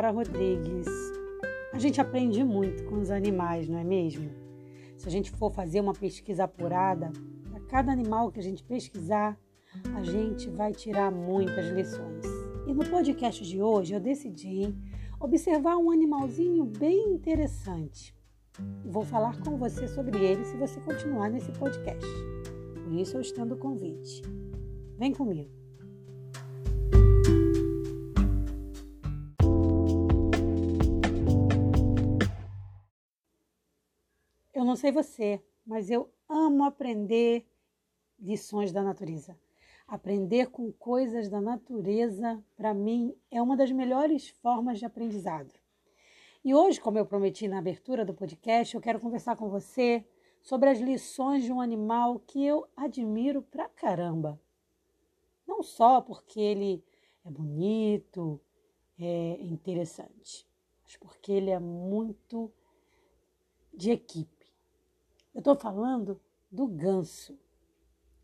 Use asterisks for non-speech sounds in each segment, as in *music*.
Sara Rodrigues. A gente aprende muito com os animais, não é mesmo? Se a gente for fazer uma pesquisa apurada, para cada animal que a gente pesquisar, a gente vai tirar muitas lições. E no podcast de hoje eu decidi observar um animalzinho bem interessante. Vou falar com você sobre ele se você continuar nesse podcast. Por isso eu estendo o convite. Vem comigo. Não sei você, mas eu amo aprender lições da natureza. Aprender com coisas da natureza, para mim, é uma das melhores formas de aprendizado. E hoje, como eu prometi na abertura do podcast, eu quero conversar com você sobre as lições de um animal que eu admiro pra caramba. Não só porque ele é bonito, é interessante, mas porque ele é muito de equipe. Eu estou falando do ganso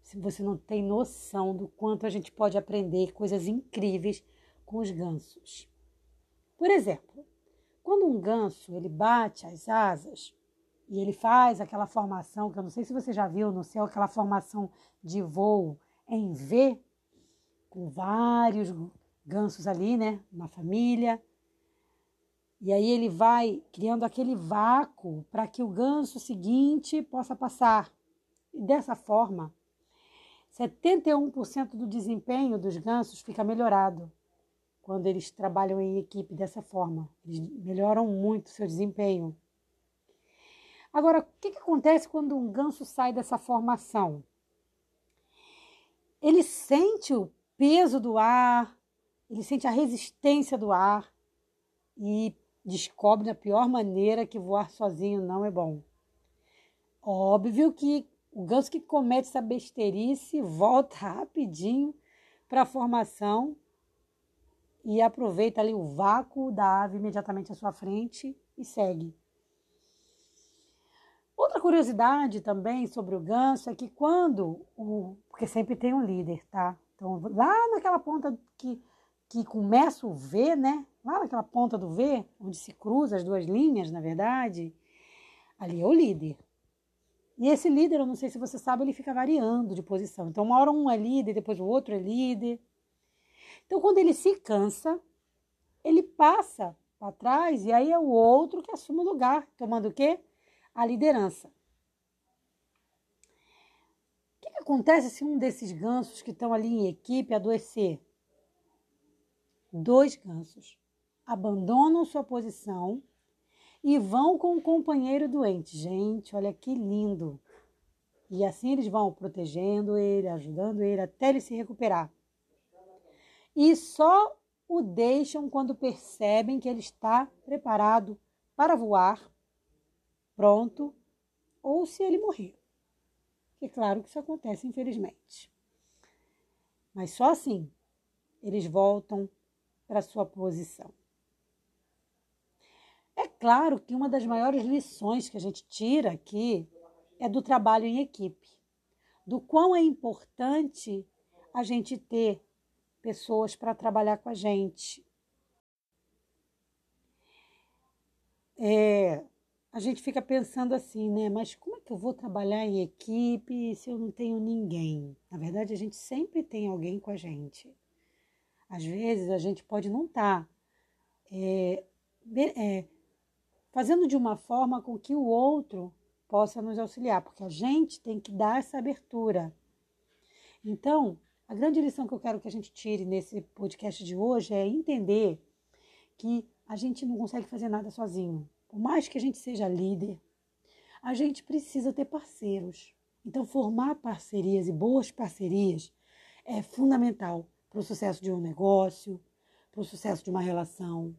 se você não tem noção do quanto a gente pode aprender coisas incríveis com os gansos. Por exemplo, quando um ganso ele bate as asas e ele faz aquela formação, que eu não sei se você já viu no céu, aquela formação de voo em V, com vários gansos ali, né, uma família. E aí ele vai criando aquele vácuo para que o ganso seguinte possa passar. E dessa forma, 71% do desempenho dos gansos fica melhorado quando eles trabalham em equipe dessa forma. Eles melhoram muito seu desempenho. Agora, o que, que acontece quando um ganso sai dessa formação? Ele sente o peso do ar, ele sente a resistência do ar e descobre da pior maneira que voar sozinho não é bom. Óbvio que o ganso que comete essa besteirice volta *laughs* rapidinho para a formação e aproveita ali o vácuo da ave imediatamente à sua frente e segue. Outra curiosidade também sobre o ganso é que quando o. Porque sempre tem um líder, tá? Então, lá naquela ponta que, que começa o V, né? Lá naquela ponta do V, onde se cruza as duas linhas, na verdade, ali é o líder. E esse líder, eu não sei se você sabe, ele fica variando de posição. Então, uma hora um é líder, depois o outro é líder. Então, quando ele se cansa, ele passa para trás e aí é o outro que assume o lugar, tomando o quê? A liderança. O que, que acontece se um desses gansos que estão ali em equipe adoecer? Dois gansos abandonam sua posição e vão com o companheiro doente. Gente, olha que lindo! E assim eles vão protegendo ele, ajudando ele até ele se recuperar. E só o deixam quando percebem que ele está preparado para voar, pronto, ou se ele morrer. É claro que isso acontece, infelizmente. Mas só assim eles voltam para sua posição. Claro que uma das maiores lições que a gente tira aqui é do trabalho em equipe, do quão é importante a gente ter pessoas para trabalhar com a gente. É, a gente fica pensando assim, né? Mas como é que eu vou trabalhar em equipe se eu não tenho ninguém? Na verdade, a gente sempre tem alguém com a gente. Às vezes a gente pode não estar tá, é, é, fazendo de uma forma com que o outro possa nos auxiliar, porque a gente tem que dar essa abertura. Então, a grande lição que eu quero que a gente tire nesse podcast de hoje é entender que a gente não consegue fazer nada sozinho. Por mais que a gente seja líder, a gente precisa ter parceiros. Então, formar parcerias e boas parcerias é fundamental para o sucesso de um negócio, para o sucesso de uma relação.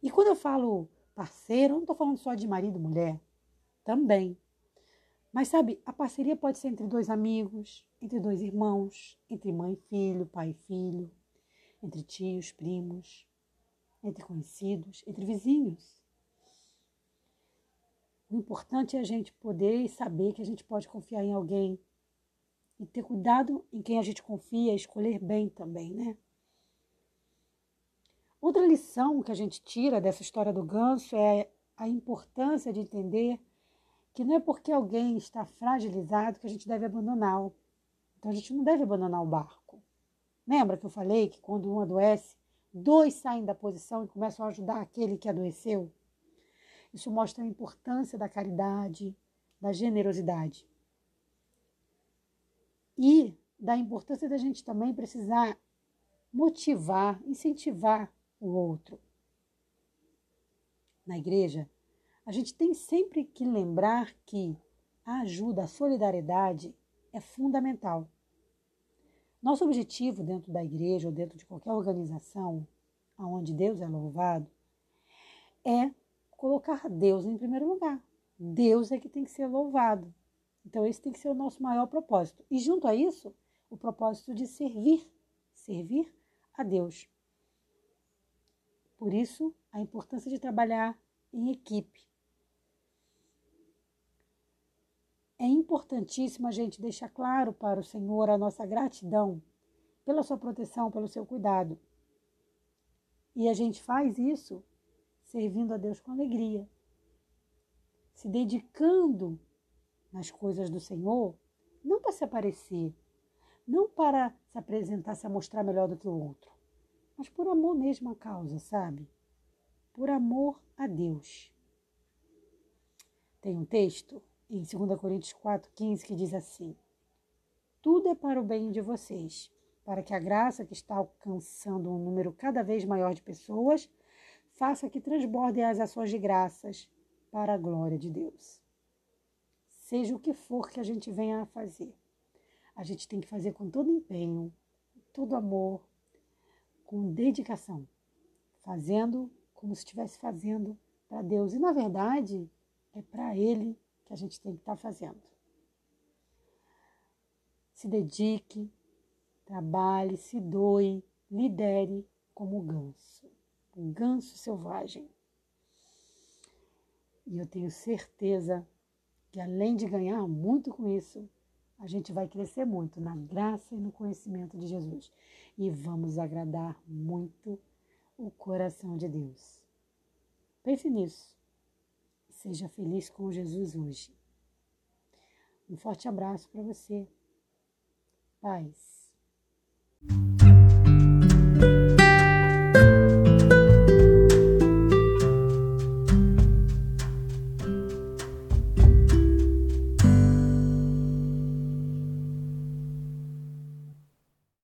E quando eu falo Parceiro, não estou falando só de marido e mulher, também. Mas sabe, a parceria pode ser entre dois amigos, entre dois irmãos, entre mãe e filho, pai e filho, entre tios, primos, entre conhecidos, entre vizinhos. O importante é a gente poder saber que a gente pode confiar em alguém e ter cuidado em quem a gente confia, escolher bem também, né? Outra lição que a gente tira dessa história do ganso é a importância de entender que não é porque alguém está fragilizado que a gente deve abandoná-lo. Então a gente não deve abandonar o barco. Lembra que eu falei que quando um adoece, dois saem da posição e começam a ajudar aquele que adoeceu? Isso mostra a importância da caridade, da generosidade. E da importância da gente também precisar motivar, incentivar o outro. Na igreja, a gente tem sempre que lembrar que a ajuda, a solidariedade é fundamental. Nosso objetivo dentro da igreja ou dentro de qualquer organização onde Deus é louvado é colocar Deus em primeiro lugar. Deus é que tem que ser louvado. Então, esse tem que ser o nosso maior propósito. E junto a isso, o propósito de servir, servir a Deus. Por isso, a importância de trabalhar em equipe. É importantíssimo a gente deixar claro para o Senhor a nossa gratidão pela sua proteção, pelo seu cuidado. E a gente faz isso servindo a Deus com alegria, se dedicando nas coisas do Senhor, não para se aparecer, não para se apresentar, se mostrar melhor do que o outro, mas por amor mesmo à causa, sabe? Por amor a Deus. Tem um texto em 2 Coríntios 4,15 que diz assim: Tudo é para o bem de vocês, para que a graça que está alcançando um número cada vez maior de pessoas faça que transbordem as ações de graças para a glória de Deus. Seja o que for que a gente venha a fazer, a gente tem que fazer com todo empenho, todo amor, com dedicação, fazendo como se estivesse fazendo para Deus. E na verdade, é para Ele que a gente tem que estar tá fazendo. Se dedique, trabalhe, se doe, lidere como o ganso, o ganso selvagem. E eu tenho certeza que além de ganhar muito com isso, a gente vai crescer muito na graça e no conhecimento de Jesus. E vamos agradar muito o coração de Deus. Pense nisso. Seja feliz com Jesus hoje. Um forte abraço para você. Paz.